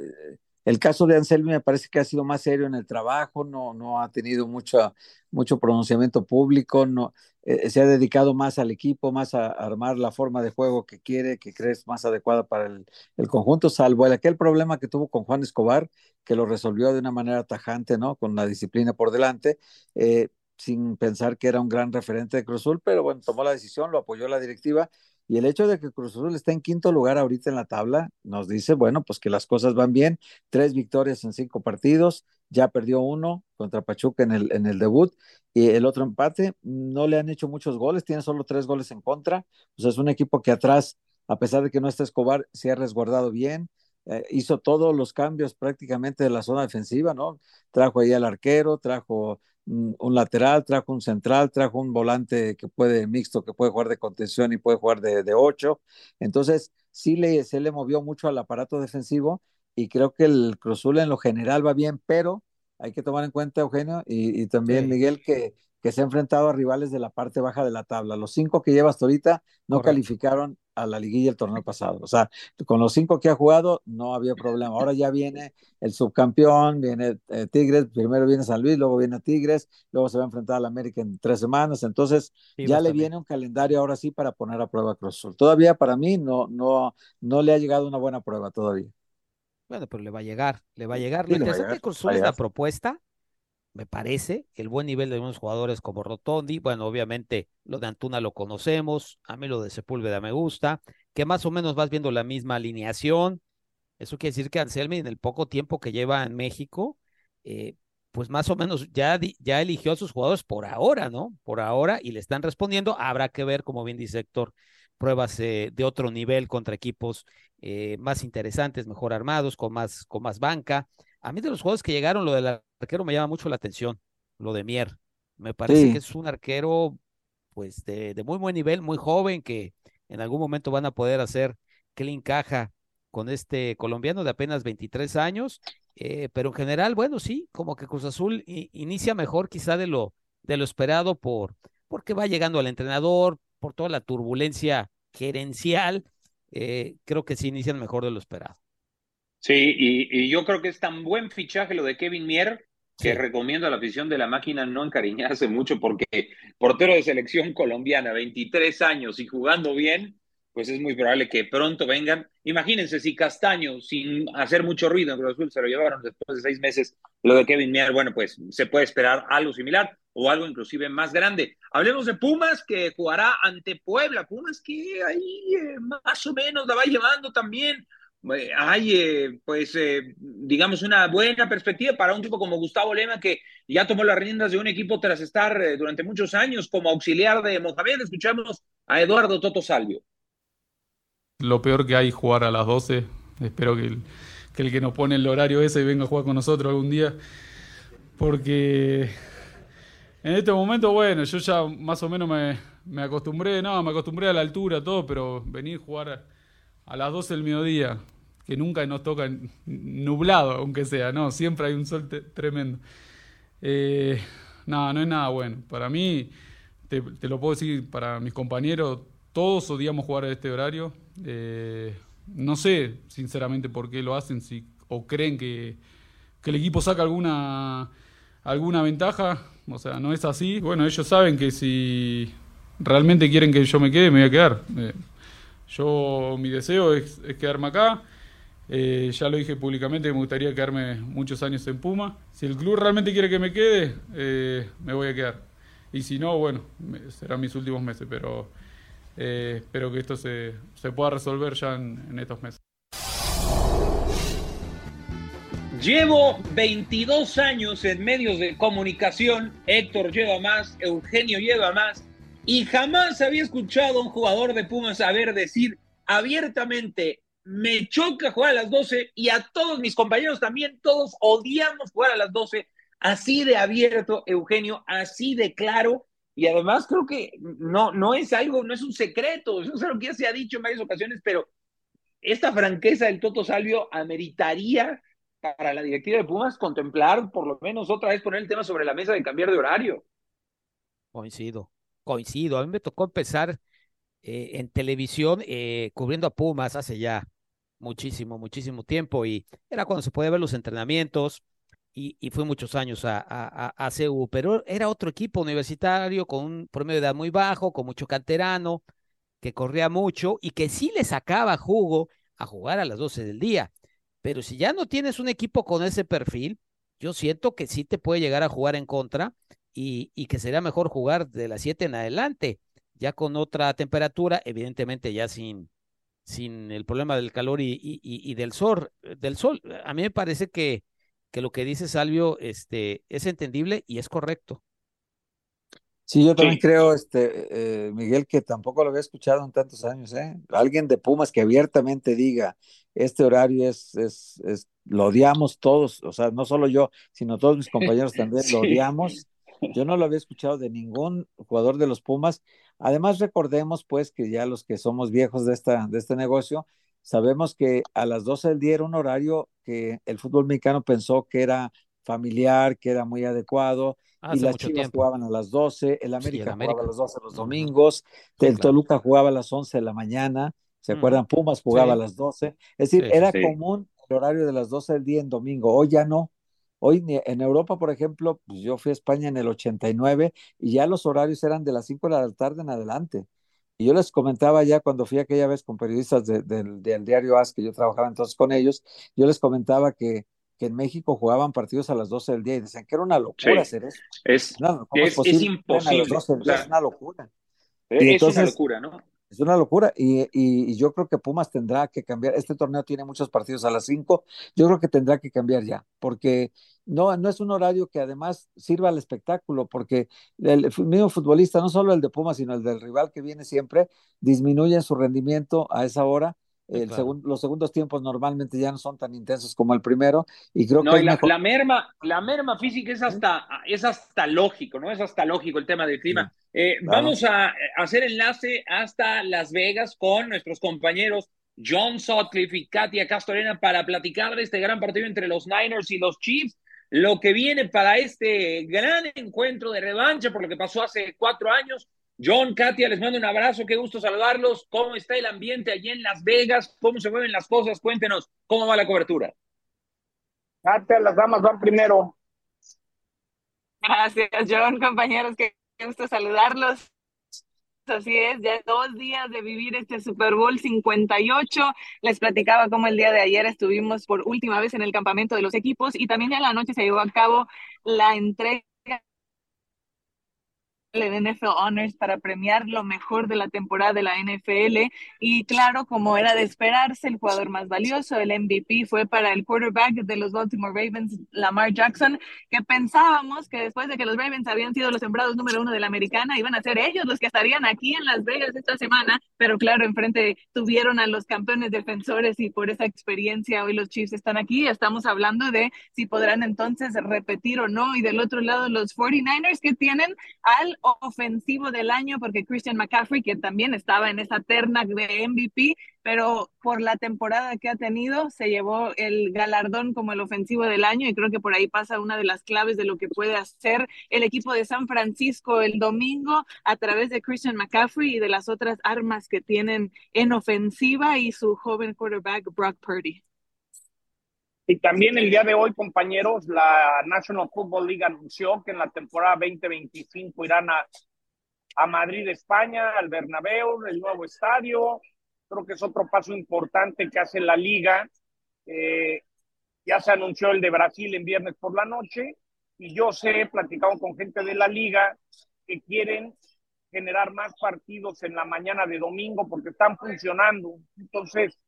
el, caso de Anselmi me parece que ha sido más serio en el trabajo, no, no ha tenido mucho, mucho pronunciamiento público, no, eh, se ha dedicado más al equipo, más a, armar la forma de juego que quiere, que crees más adecuada para el, conjunto, salvo el, aquel problema que tuvo con Juan Escobar, que lo resolvió de una manera tajante, ¿no? Con la disciplina por delante, eh, sin pensar que era un gran referente de Cruz Azul, pero bueno, tomó la decisión, lo apoyó la directiva. Y el hecho de que Cruz Azul está en quinto lugar ahorita en la tabla nos dice, bueno, pues que las cosas van bien. Tres victorias en cinco partidos, ya perdió uno contra Pachuca en el, en el debut y el otro empate. No le han hecho muchos goles, tiene solo tres goles en contra. Sea, es un equipo que atrás, a pesar de que no está Escobar, se ha resguardado bien eh, hizo todos los cambios prácticamente de la zona defensiva, ¿no? Trajo ahí al arquero, trajo un, un, lateral, trajo un central, trajo un volante que puede mixto, que puede jugar de contención y puede jugar de, de ocho. Entonces, sí le, se le movió mucho al aparato defensivo y creo que el Cruzul en lo general va bien, pero hay que tomar en cuenta, Eugenio, y, y también sí. Miguel, que, que se ha enfrentado a rivales de la parte baja de la tabla. Los cinco que lleva hasta ahorita no Correcto. calificaron a la liguilla el torneo pasado. O sea, con los cinco que ha jugado no había problema. Ahora ya viene el subcampeón, viene eh, Tigres, primero viene San Luis, luego viene Tigres, luego se va a enfrentar al América en tres semanas. Entonces sí, ya le viene un calendario ahora sí para poner a prueba a Cruz Azul. Todavía para mí no, no, no le ha llegado una buena prueba todavía. Bueno, pero le va a llegar, le va a llegar. Lo sí, interesante de Cruz Azul es la propuesta me parece, el buen nivel de unos jugadores como Rotondi, bueno, obviamente lo de Antuna lo conocemos, a mí lo de Sepúlveda me gusta, que más o menos vas viendo la misma alineación, eso quiere decir que Anselmi en el poco tiempo que lleva en México, eh, pues más o menos ya, ya eligió a sus jugadores por ahora, ¿no? Por ahora y le están respondiendo, habrá que ver, como bien dice Héctor, pruebas eh, de otro nivel contra equipos eh, más interesantes, mejor armados, con más, con más banca. A mí de los jugadores que llegaron, lo del arquero me llama mucho la atención, lo de Mier. Me parece sí. que es un arquero, pues, de, de, muy buen nivel, muy joven, que en algún momento van a poder hacer clean caja con este colombiano de apenas 23 años. Eh, pero en general, bueno, sí, como que Cruz Azul inicia mejor quizá de lo, de lo esperado por, porque va llegando al entrenador, por toda la turbulencia gerencial, eh, creo que sí inician mejor de lo esperado. Sí, y, y, yo creo que es tan buen fichaje lo de Kevin Mier que sí. recomiendo a la afición de la máquina no encariñarse mucho porque portero de selección colombiana, 23 años y jugando bien, pues es muy probable que pronto vengan. Imagínense si Castaño, sin hacer mucho ruido en Cruz Azul, se lo llevaron después de seis meses, lo de Kevin Mier, bueno, pues se puede esperar algo similar o algo inclusive más grande. Hablemos de Pumas, que jugará ante Puebla. Pumas que ahí eh, más o menos la va llevando también hay, eh, pues, eh, digamos, una buena perspectiva para un tipo como Gustavo Lema, que ya tomó las riendas de un equipo tras estar eh, durante muchos años como auxiliar de Mohamed. Escuchamos a Eduardo Toto Salvio. Lo peor que hay jugar a las 12. Espero que el, que nos pone el horario ese venga a jugar con nosotros algún día. Porque en este momento, bueno, yo ya más o menos me, me acostumbré, no, me acostumbré a la altura, todo, pero venir a jugar a, a las 12 del mediodía, que nunca nos toca nublado, aunque sea, no, siempre hay un sol tremendo. Eh, nada, no es nada bueno. Para mí, te, lo puedo decir, para mis compañeros, todos odiamos jugar a este horario. Eh, no sé, sinceramente, por qué lo hacen, si, o creen que, que el equipo saca alguna, alguna ventaja. O sea, no es así. Bueno, ellos saben que si realmente quieren que yo me quede, me voy a quedar. Eh, yo, mi deseo es, quedarme acá. Eh, ya lo dije públicamente, me gustaría quedarme muchos años en Puma. Si el club realmente quiere que me quede, eh, me voy a quedar. Y si no, bueno, serán mis últimos meses, pero espero que esto se, se pueda resolver ya en estos meses. Llevo 22 años en medios de comunicación, Héctor lleva más, Eugenio lleva más, y jamás había escuchado a un jugador de Pumas saber decir abiertamente, me choca jugar a las 12 y a todos mis compañeros también, todos odiamos jugar a las 12, así de abierto, Eugenio, así de claro, y además creo que no, no es algo, no es un secreto, [laughs] eso es algo que ya se ha dicho en varias ocasiones, pero esta franqueza del Toto Salvio ameritaría para la directiva de Pumas contemplar por lo menos otra vez poner el tema sobre la mesa de cambiar de horario. Coincido, coincido. A mí me tocó empezar eh, en televisión eh, cubriendo a Pumas hace ya muchísimo, muchísimo tiempo y era cuando se podía ver los entrenamientos y, y fui muchos años a, a, a, CU, pero era otro equipo universitario con un promedio de edad muy bajo, con mucho canterano, que corría mucho y que sí le sacaba jugo a jugar a las 12 del día. Pero si ya no tienes un equipo con ese perfil, yo siento que sí te puede llegar a jugar en contra y, y que sería mejor jugar de las 7 en adelante, ya con otra temperatura, evidentemente ya sin, sin el problema del calor y, y, y del, sol, del sol. A mí me parece que, que lo que dice Salvio este, es entendible y es correcto. Sí, yo también creo, este, eh, Miguel, que tampoco lo había escuchado en tantos años, ¿eh? Alguien de Pumas que abiertamente diga, este horario es, es, es, lo odiamos todos, o sea, no solo yo, sino todos mis [laughs] compañeros también lo odiamos. Yo no lo había escuchado de ningún jugador de los Pumas. Además, recordemos, pues, que ya los que somos viejos de, esta, de este negocio, sabemos que a las 12 del día era un horario que el fútbol mexicano pensó que era familiar, que era muy adecuado, y las Chivas jugaban a las 12, el América, jugaba a las 12 los domingos, el Toluca jugaba a las 11 de la mañana, ¿se acuerdan? Pumas jugaba a las 12, es decir, era común el horario de las 12 del día en domingo, hoy ya no. Hoy en Europa, por ejemplo, pues yo fui a España en el 89 y ya los horarios eran de las 5 de la tarde en adelante. Y yo les comentaba ya cuando fui aquella vez con periodistas del diario AS, que yo trabajaba entonces con ellos, yo les comentaba que que en México jugaban partidos a las 12 del día y decían que era una locura hacer eso. Es, es, imposible. es una locura. es una locura, ¿no? Es una locura y, y, yo creo que Pumas tendrá que cambiar. Este torneo tiene muchos partidos a las 5. Yo creo que tendrá que cambiar ya, porque no, no es un horario que además sirva al espectáculo, porque el mismo futbolista, no solo el de Pumas, sino el del rival que viene siempre, disminuye su rendimiento a esa hora los segundos tiempos normalmente ya no son tan intensos como el primero y creo que la, merma la merma física es hasta es hasta lógico no es hasta lógico el tema del clima. Eh, vamos a hacer enlace hasta Las Vegas con nuestros compañeros John Sutcliffe y Katia Castorena para platicar de este gran partido entre los Niners y los Chiefs. Lo que viene para este gran encuentro de revancha por lo que pasó hace cuatro años John, Katia, les mando un abrazo, qué gusto saludarlos. ¿Cómo está el ambiente allí en Las Vegas? ¿Cómo se mueven las cosas? Cuéntenos, ¿cómo va la cobertura? Katia, las damas van primero. Gracias, John, compañeros, qué gusto saludarlos. Así es, ya dos días de vivir este Super Bowl 58. Les platicaba cómo el día de ayer estuvimos por última vez en el campamento de los equipos y también en la noche se llevó a cabo la entrega el NFL Honors para premiar lo mejor de la temporada de la NFL y claro, como era de esperarse, el jugador más valioso, el MVP, fue para el quarterback de los Baltimore Ravens, Lamar Jackson, que pensábamos que después de que los Ravens habían sido los sembrados número uno de la americana, iban a ser ellos los que estarían aquí en Las Vegas esta semana, pero claro, enfrente tuvieron a los campeones defensores y por esa experiencia hoy los Chiefs están aquí. Estamos hablando de si podrán entonces repetir o no. Y del otro lado, los 49ers que tienen al ofensivo del año, porque Christian McCaffrey, que también estaba en esa terna de MVP, pero por la temporada que ha tenido, se llevó el galardón como el ofensivo del año y creo que por ahí pasa una de las claves de lo que puede hacer el equipo de San Francisco el domingo a través de Christian McCaffrey y de las otras armas que tienen en ofensiva y su joven quarterback Brock Purdy. Y también el día de hoy, compañeros, la National Football League anunció que en la temporada 2025 irán a, a Madrid, España, al Bernabéu, el nuevo estadio. Creo que es otro paso importante que hace la liga. Eh, ya se anunció el de Brasil en viernes por la noche y yo sé, platicado con gente de la liga que quieren generar más partidos en la mañana de domingo porque están funcionando. Entonces,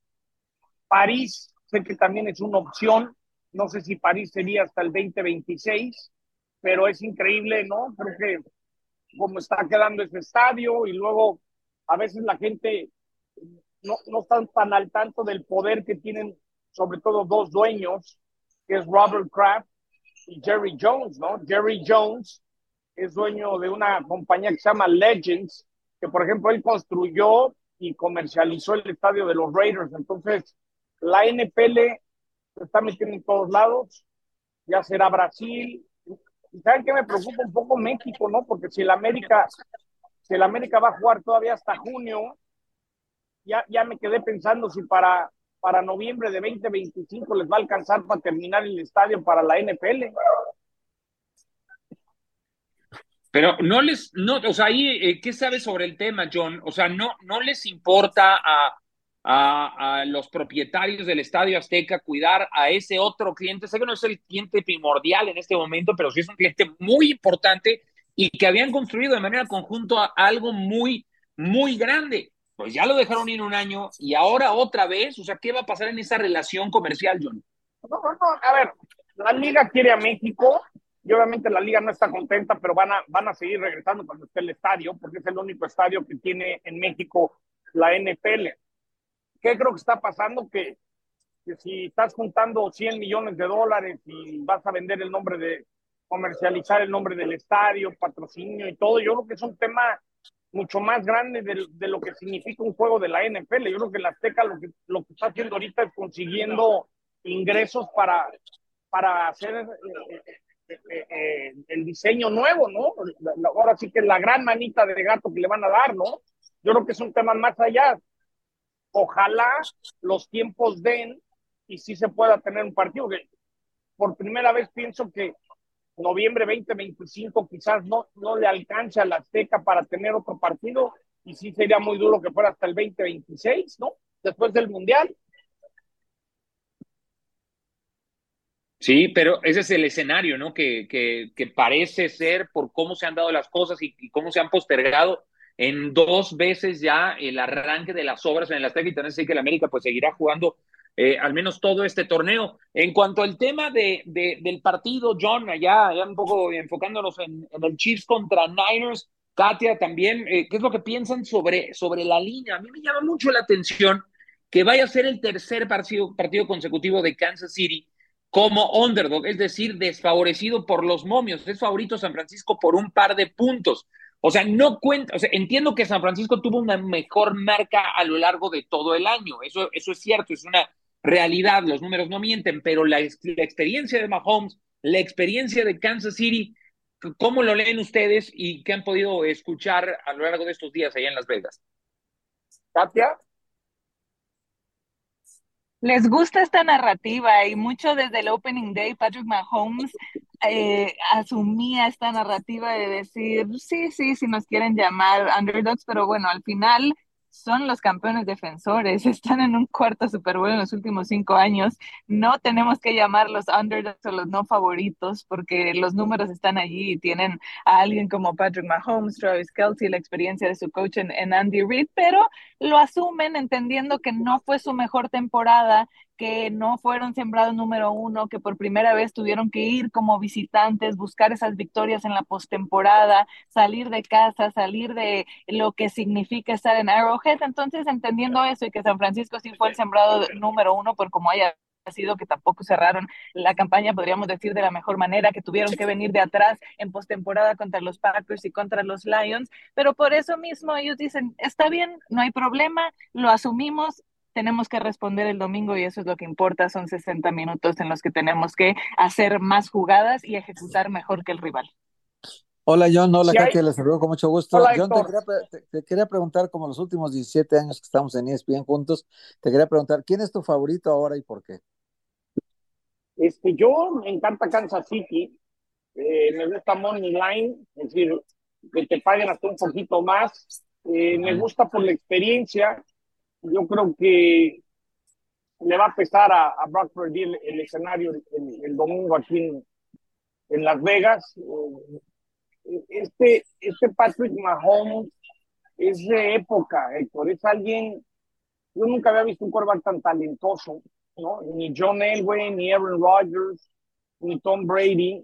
París, que también es una opción. No sé si París sería hasta el 2026, pero es increíble, ¿no? Creo que como está quedando ese estadio y luego a veces la gente no, no está tan al tanto del poder que tienen sobre todo dos dueños, que es Robert Kraft y Jerry Jones, ¿no? Jerry Jones es dueño de una compañía que se llama Legends, que por ejemplo él construyó y comercializó el estadio de los Raiders. Entonces, la NPL se está metiendo en todos lados, ya será Brasil. ¿Y saben qué me preocupa un poco México, no? Porque si el América, si el América va a jugar todavía hasta junio, ya, ya me quedé pensando si para para noviembre de 2025 les va a alcanzar para terminar el estadio para la NFL. Pero no les, no, o sea, ahí, eh, ¿qué sabes sobre el tema, John? O sea, no, no les importa a, a, a, los propietarios del Estadio Azteca cuidar a ese otro cliente. Sé que no es el cliente primordial en este momento, pero sí es un cliente muy importante y que habían construido de manera conjunta algo muy, muy grande pues ya lo dejaron ir un año y ahora otra vez, o sea, ¿qué va a pasar en esa relación comercial, John? No, no, no, a ver, la liga quiere a México y obviamente la liga no está contenta, pero van a, van a seguir regresando cuando esté el estadio, porque es el único estadio que tiene en México la NFL. ¿Qué creo que está pasando? Que, que si estás juntando 100 millones de dólares y vas a vender el nombre de, comercializar el nombre del estadio, patrocinio y todo, yo creo que es un tema mucho más grande de, lo que significa un juego de la NFL. Yo creo que la Azteca lo que, lo que está haciendo ahorita es consiguiendo ingresos para, para hacer eh, eh, eh, el diseño nuevo, ¿no? Ahora sí que es la gran manita de gato que le van a dar, ¿no? Yo creo que es un tema más allá. Ojalá los tiempos den y sí se pueda tener un partido. Por primera vez pienso que noviembre 2025 quizás no, no le alcance a la Azteca para tener otro partido y sí sería muy duro que fuera hasta el 2026, ¿no? Después del Mundial. Sí, pero ese es el escenario, ¿no? Que, que, que parece ser por cómo se han dado las cosas y, cómo se han postergado en dos veces ya el arranque de las obras en el Azteca y que el América pues seguirá jugando eh, al menos todo este torneo. En cuanto al tema de, de del partido, John, allá, allá, un poco enfocándonos en, en, el Chiefs contra Niners, Katia también, eh, ¿qué es lo que piensan sobre, sobre la línea? A mí me llama mucho la atención que vaya a ser el tercer partido, partido consecutivo de Kansas City como underdog, es decir, desfavorecido por los momios. Es favorito San Francisco por un par de puntos. O sea, no cuenta, o sea, entiendo que San Francisco tuvo una mejor marca a lo largo de todo el año. Eso, eso es cierto, es una realidad, los números no mienten, pero la, la, experiencia de Mahomes, la experiencia de Kansas City, ¿cómo lo leen ustedes y qué han podido escuchar a lo largo de estos días allá en Las Vegas? Katia. Les gusta esta narrativa y mucho desde el Opening Day, Patrick Mahomes eh, asumía esta narrativa de decir, sí, sí, si nos quieren llamar underdogs, pero bueno, al final son los campeones defensores, [laughs] están en un cuarto Super Bowl en los últimos cinco años. No tenemos que llamarlos underdogs o los no favoritos porque los números están allí y tienen a alguien como Patrick Mahomes, Travis Kelsey, la experiencia de su coach en Andy Reid, pero lo asumen entendiendo que no fue su mejor temporada, que no fueron sembrados número uno, que por primera vez tuvieron que ir como visitantes, buscar esas victorias en la postemporada, salir de casa, salir de lo que significa estar en Arrowhead. Entonces, entendiendo eso y que San Francisco sí fue el sembrado número uno por como haya sido que tampoco cerraron la campaña, podríamos decir, de la mejor manera, que tuvieron que venir de atrás en postemporada contra los Packers y contra los Lions, pero por eso mismo ellos dicen, está bien, no hay problema, lo asumimos, tenemos que responder el domingo y eso es lo que importa, son 60 minutos en los que tenemos que hacer más jugadas y ejecutar mejor que el rival. Hola John, hola sí, Katia, les saludo con mucho gusto. Hola, John, te quería, te, te quería, preguntar, como los últimos 17 años que estamos en ESPN juntos, te quería preguntar, ¿quién es tu favorito ahora y por qué? Este, yo me encanta Kansas City, eh, me gusta Money Line, es decir, que te paguen hasta un poquito más. Eh, me gusta por la experiencia. Yo creo que le va a pesar a, a Brock el, escenario el, domingo aquí en, en Las Vegas. Eh, este, este Patrick Mahomes es de época, Héctor. Es alguien, yo nunca había visto un quarterback tan talentoso, ¿no? Ni John Elway, ni Aaron Rodgers, ni Tom Brady.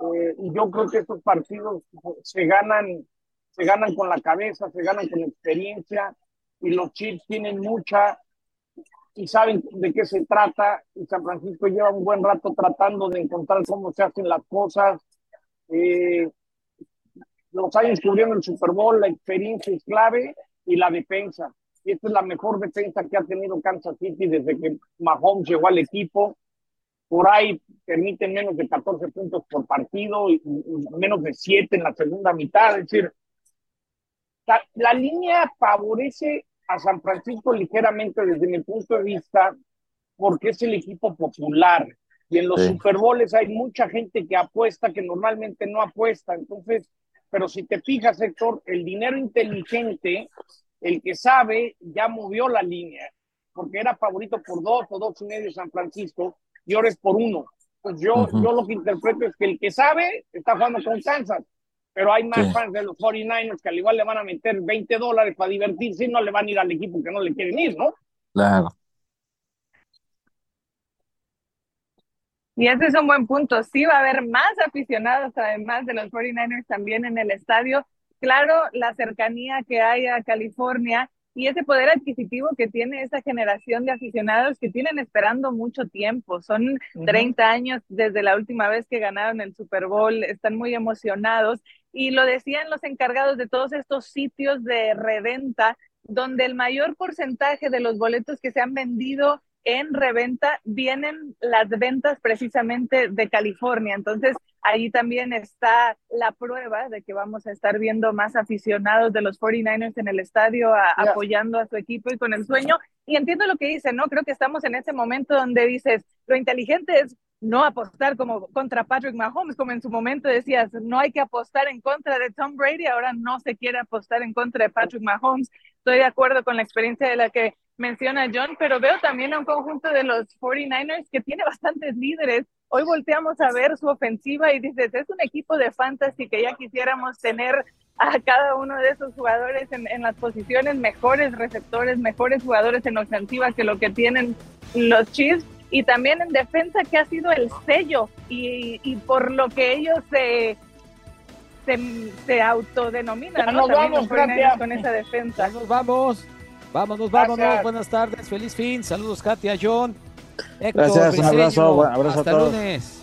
Eh, y yo creo que estos partidos se ganan, se ganan con la cabeza, se ganan con experiencia, y los Chiefs tienen mucha y saben de qué se trata. Y San Francisco lleva un buen rato tratando de encontrar cómo se hacen las cosas. Eh, los años cubriendo el Super Bowl, la experiencia es clave y la defensa. Y esta es la mejor defensa que ha tenido Kansas City desde que Mahomes llegó al equipo. Por ahí permiten menos de 14 puntos por partido y, menos de 7 en la segunda mitad. Es decir, la, la línea favorece a San Francisco ligeramente desde mi punto de vista porque es el equipo popular. Y en los sí. Super Bowls hay mucha gente que apuesta que normalmente no apuesta. Entonces, pero si te fijas, Héctor, el dinero inteligente, el que sabe, ya movió la línea, porque era favorito por dos o dos y medio San Francisco, y ahora es por uno. Pues yo, uh -huh. yo lo que interpreto es que el que sabe está jugando con Kansas, pero hay más sí. fans de los 49ers que al igual le van a meter 20 dólares para divertirse y no le van a ir al equipo que no le quieren ir, ¿no? Claro. Y ese es un buen punto. Sí va a haber más aficionados, además de los 49ers, también en el estadio. Claro, la cercanía que hay a California y ese poder adquisitivo que tiene esa generación de aficionados que tienen esperando mucho tiempo. Son uh -huh. 30 años desde la última vez que ganaron el Super Bowl, están muy emocionados. Y lo decían los encargados de todos estos sitios de reventa, donde el mayor porcentaje de los boletos que se han vendido en reventa vienen las ventas precisamente de California. Entonces, ahí también está la prueba de que vamos a estar viendo más aficionados de los 49ers en el estadio a, apoyando a su equipo y con el sueño. Y entiendo lo que dice, ¿no? Creo que estamos en ese momento donde dices, lo inteligente es no apostar como contra Patrick Mahomes, como en su momento decías, no hay que apostar en contra de Tom Brady, ahora no se quiere apostar en contra de Patrick Mahomes. Estoy de acuerdo con la experiencia de la que menciona John, pero veo también a un conjunto de los 49ers que tiene bastantes líderes. Hoy volteamos a ver su ofensiva y dices, es un equipo de fantasy que ya quisiéramos tener a cada uno de esos jugadores en, las posiciones, mejores receptores, mejores jugadores en ofensiva que lo que tienen los Chiefs y también en defensa que ha sido el sello y, y por lo que ellos se, se, se autodenominan ya ¿no? nos vamos, con esa defensa. Ya nos vamos. Vámonos, vámonos. Gracias. Buenas tardes. Feliz fin. Saludos, Katia, John. Héctor, Gracias. Un abrazo. Un abrazo Hasta a todos. lunes.